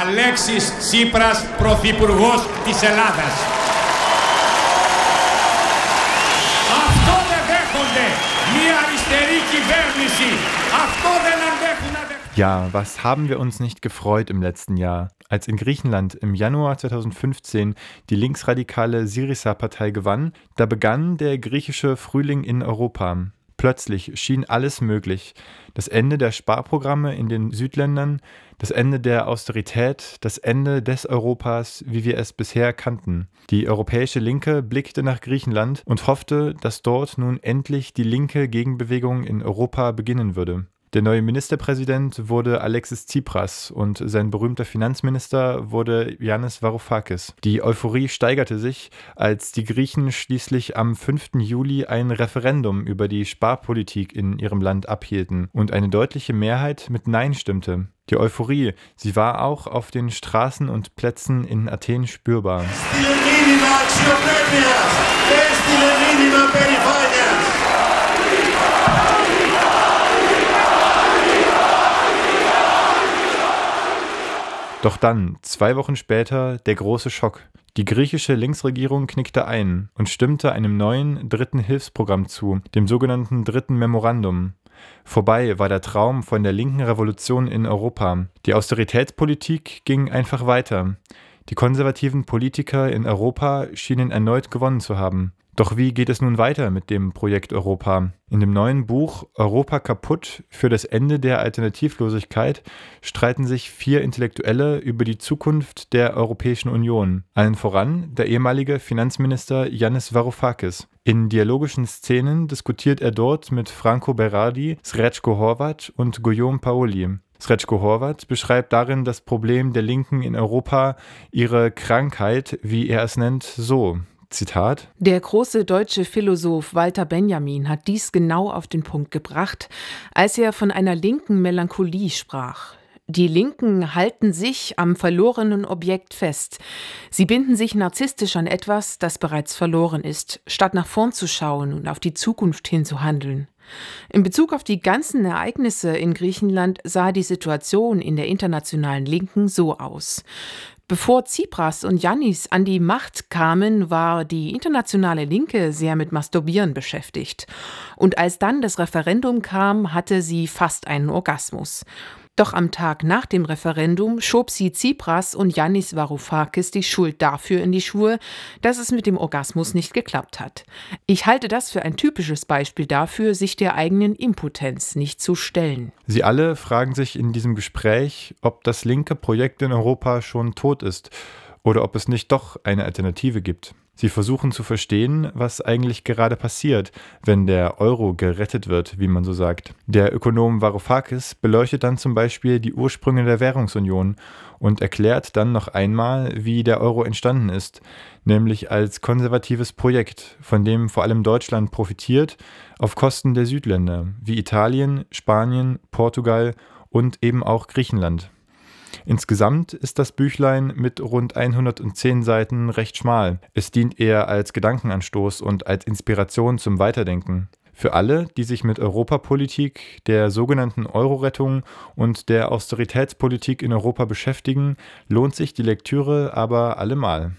Αλέξης Τσίπρας, Πρωθυπουργός της Ελλάδας. Αυτό δεν δέχονται μια αριστερή κυβέρνηση. Αυτό δεν αντέχουν να δεχτούν. Ja, was haben wir uns nicht gefreut im letzten Jahr, als in Griechenland im Januar 2015 die linksradikale Syriza-Partei gewann, da begann der griechische Frühling in Europa. Plötzlich schien alles möglich. Das Ende der Sparprogramme in den Südländern, das Ende der Austerität, das Ende des Europas, wie wir es bisher kannten. Die europäische Linke blickte nach Griechenland und hoffte, dass dort nun endlich die linke Gegenbewegung in Europa beginnen würde. Der neue Ministerpräsident wurde Alexis Tsipras und sein berühmter Finanzminister wurde Yannis Varoufakis. Die Euphorie steigerte sich, als die Griechen schließlich am 5. Juli ein Referendum über die Sparpolitik in ihrem Land abhielten und eine deutliche Mehrheit mit Nein stimmte. Die Euphorie, sie war auch auf den Straßen und Plätzen in Athen spürbar. Doch dann, zwei Wochen später, der große Schock. Die griechische Linksregierung knickte ein und stimmte einem neuen dritten Hilfsprogramm zu, dem sogenannten dritten Memorandum. Vorbei war der Traum von der linken Revolution in Europa. Die Austeritätspolitik ging einfach weiter. Die konservativen Politiker in Europa schienen erneut gewonnen zu haben. Doch wie geht es nun weiter mit dem Projekt Europa? In dem neuen Buch Europa kaputt für das Ende der Alternativlosigkeit streiten sich vier Intellektuelle über die Zukunft der Europäischen Union. Allen voran der ehemalige Finanzminister Yannis Varoufakis. In dialogischen Szenen diskutiert er dort mit Franco Berardi, Srečko Horvat und Guillaume Paoli. Srečko Horvat beschreibt darin das Problem der Linken in Europa, ihre Krankheit, wie er es nennt, so. Zitat. Der große deutsche Philosoph Walter Benjamin hat dies genau auf den Punkt gebracht, als er von einer linken Melancholie sprach. Die Linken halten sich am verlorenen Objekt fest. Sie binden sich narzisstisch an etwas, das bereits verloren ist, statt nach vorn zu schauen und auf die Zukunft hin zu handeln. In Bezug auf die ganzen Ereignisse in Griechenland sah die Situation in der internationalen Linken so aus. Bevor Tsipras und Yannis an die Macht kamen, war die internationale Linke sehr mit Masturbieren beschäftigt. Und als dann das Referendum kam, hatte sie fast einen Orgasmus. Doch am Tag nach dem Referendum schob sie Tsipras und Yannis Varoufakis die Schuld dafür in die Schuhe, dass es mit dem Orgasmus nicht geklappt hat. Ich halte das für ein typisches Beispiel dafür, sich der eigenen Impotenz nicht zu stellen. Sie alle fragen sich in diesem Gespräch, ob das linke Projekt in Europa schon tot ist oder ob es nicht doch eine Alternative gibt. Sie versuchen zu verstehen, was eigentlich gerade passiert, wenn der Euro gerettet wird, wie man so sagt. Der Ökonom Varoufakis beleuchtet dann zum Beispiel die Ursprünge der Währungsunion und erklärt dann noch einmal, wie der Euro entstanden ist, nämlich als konservatives Projekt, von dem vor allem Deutschland profitiert, auf Kosten der Südländer, wie Italien, Spanien, Portugal und eben auch Griechenland. Insgesamt ist das Büchlein mit rund 110 Seiten recht schmal. Es dient eher als Gedankenanstoß und als Inspiration zum Weiterdenken. Für alle, die sich mit Europapolitik, der sogenannten Euro-Rettung und der Austeritätspolitik in Europa beschäftigen, lohnt sich die Lektüre aber allemal.